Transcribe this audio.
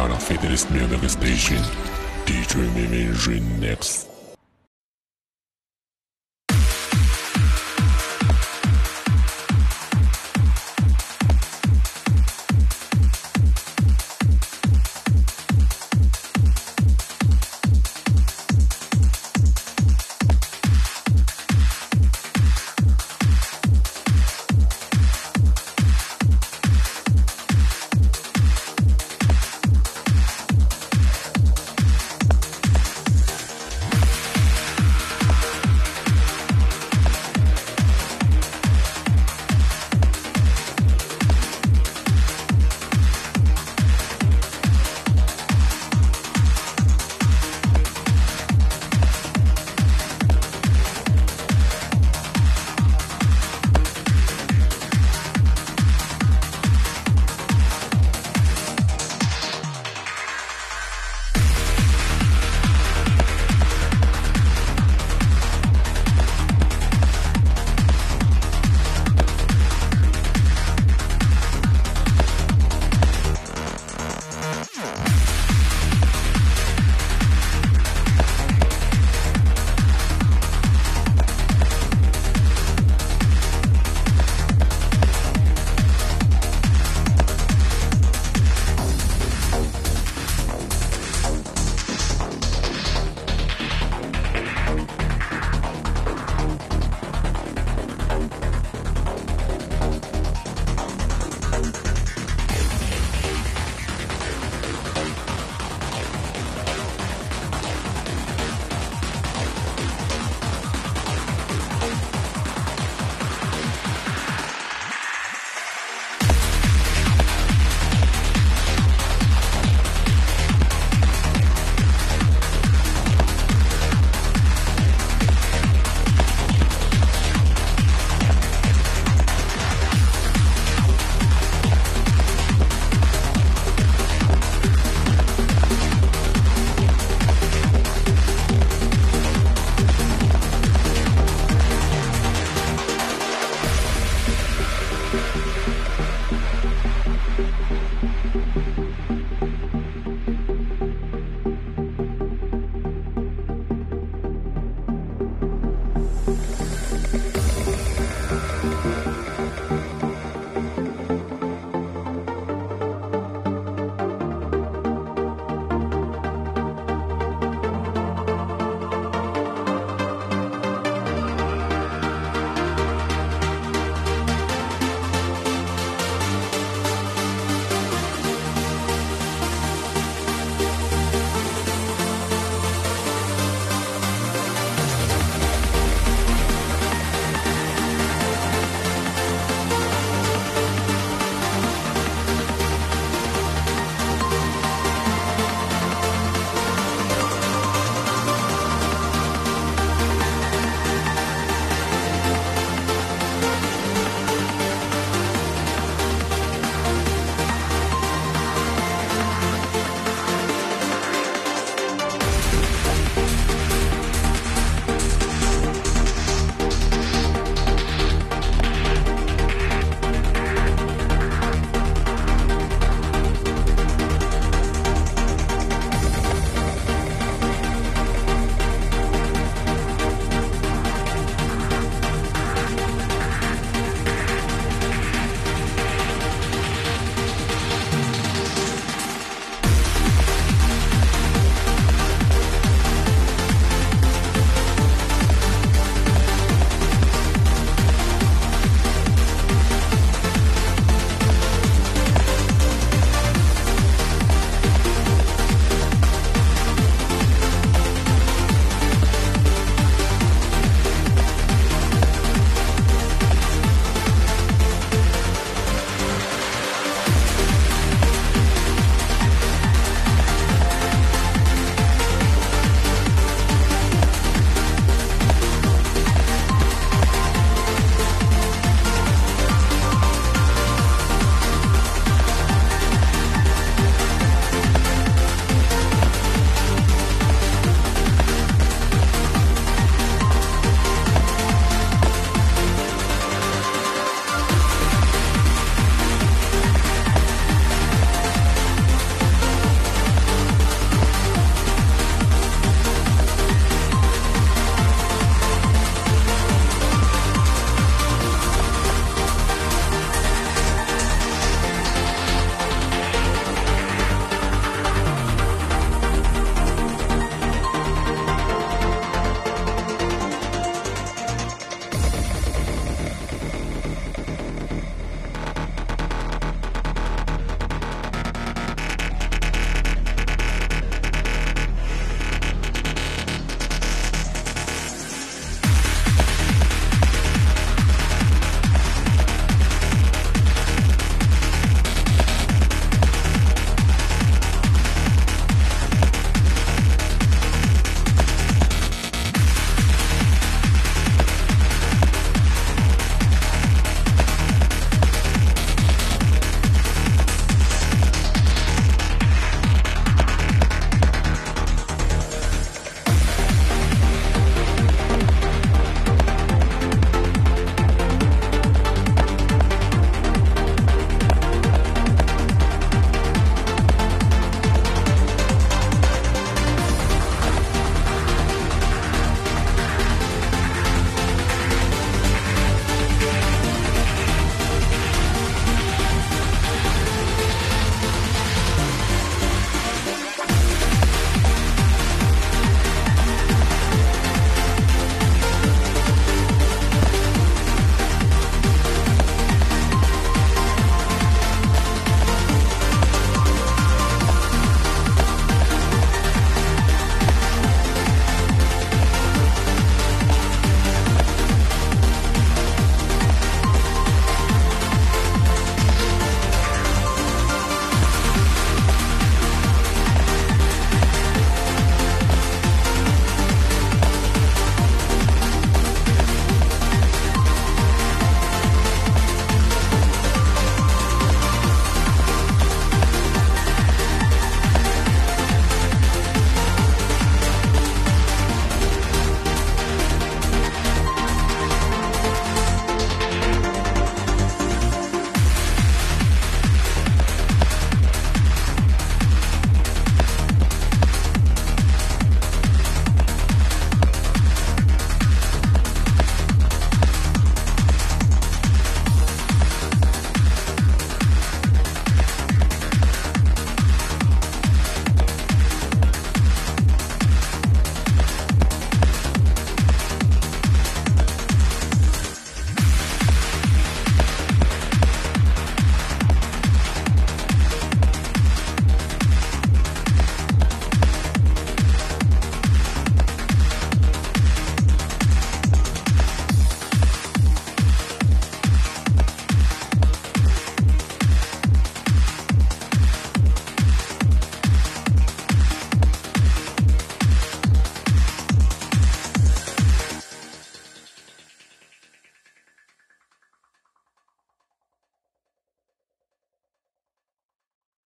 Ghana Fidelist Music Station. DJ Mimi next?